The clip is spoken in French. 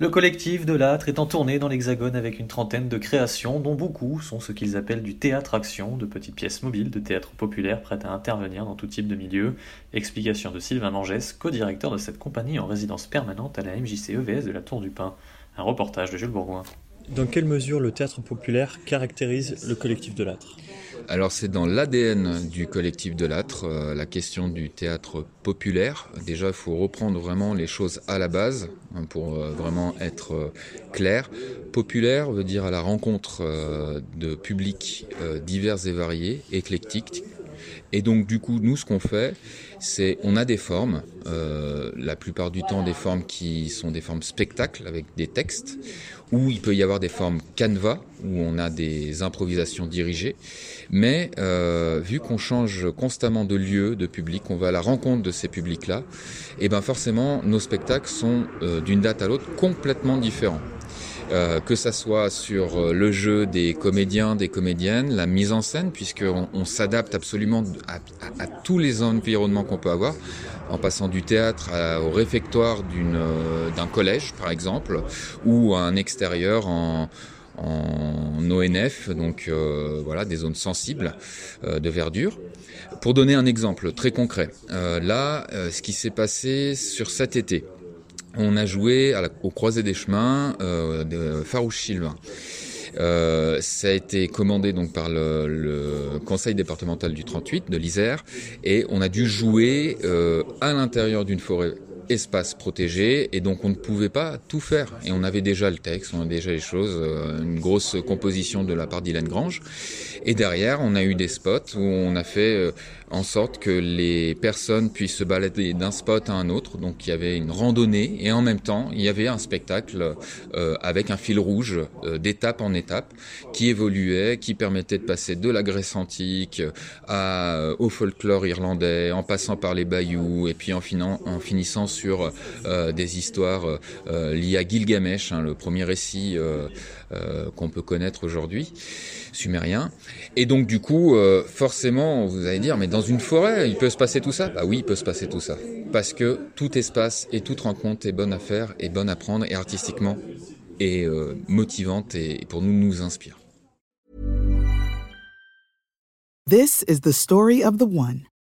Le collectif de l'âtre est en tournée dans l'Hexagone avec une trentaine de créations, dont beaucoup sont ce qu'ils appellent du théâtre-action, de petites pièces mobiles de théâtre populaire prêtes à intervenir dans tout type de milieu. Explication de Sylvain Langès, co-directeur de cette compagnie en résidence permanente à la MJC EVS de la Tour du Pin. Un reportage de Jules Bourgoin. Dans quelle mesure le théâtre populaire caractérise le collectif de l'âtre? Alors c'est dans l'ADN du collectif de l'âtre, euh, la question du théâtre populaire. Déjà, il faut reprendre vraiment les choses à la base hein, pour euh, vraiment être euh, clair. Populaire veut dire à la rencontre de publics divers et variés, éclectiques. Et donc du coup, nous, ce qu'on fait, c'est on a des formes, la plupart du temps des formes qui sont des formes spectacles avec des textes, ou il peut y avoir des formes canevas, où on a des improvisations dirigées. Mais euh, vu qu'on change constamment de lieu, de public, on va à la rencontre de ces publics-là, et ben forcément nos spectacles sont euh, d'une date à l'autre complètement différents. Euh, que ça soit sur euh, le jeu des comédiens, des comédiennes, la mise en scène, puisqu'on on, s'adapte absolument à, tous les environnements qu'on peut avoir, en passant du théâtre au réfectoire euh, d'un collège, par exemple, ou à un extérieur en, en ONF, donc voilà des zones sensibles de verdure. Pour donner un exemple très concret, là, ce qui s'est passé sur cet été, on a joué à la, au croisé des chemins de Farouche Sylvain. Euh, ça a été commandé donc par le, le, conseil départemental du 38 de l'Isère et on a dû jouer euh, à l'intérieur d'une forêt espace protégé et donc on ne pouvait pas tout faire et on avait déjà le texte, on avait déjà les choses, euh, une grosse composition de la part d'Hélène Grange et derrière on a eu des spots où on a fait euh, en sorte que les personnes puissent se balader d'un spot à un autre. Donc il y avait une randonnée et en même temps il y avait un spectacle euh, avec un fil rouge d'étape en étape qui évoluait, qui permettait de passer de la Grèce antique à, au folklore irlandais, en passant par les bayous et puis en, en finissant sur euh, des histoires euh, liées à Gilgamesh, hein, le premier récit qu'on peut connaître aujourd'hui sumérien. Et donc du coup, euh, forcément, vous allez dire, mais dans une forêt, il peut se passer tout ça? Bah oui, il peut se passer tout ça. Parce que tout espace et toute rencontre est bonne à faire, est bonne à prendre, et artistiquement, est euh, motivante et pour nous, nous inspire. This is the story of the one.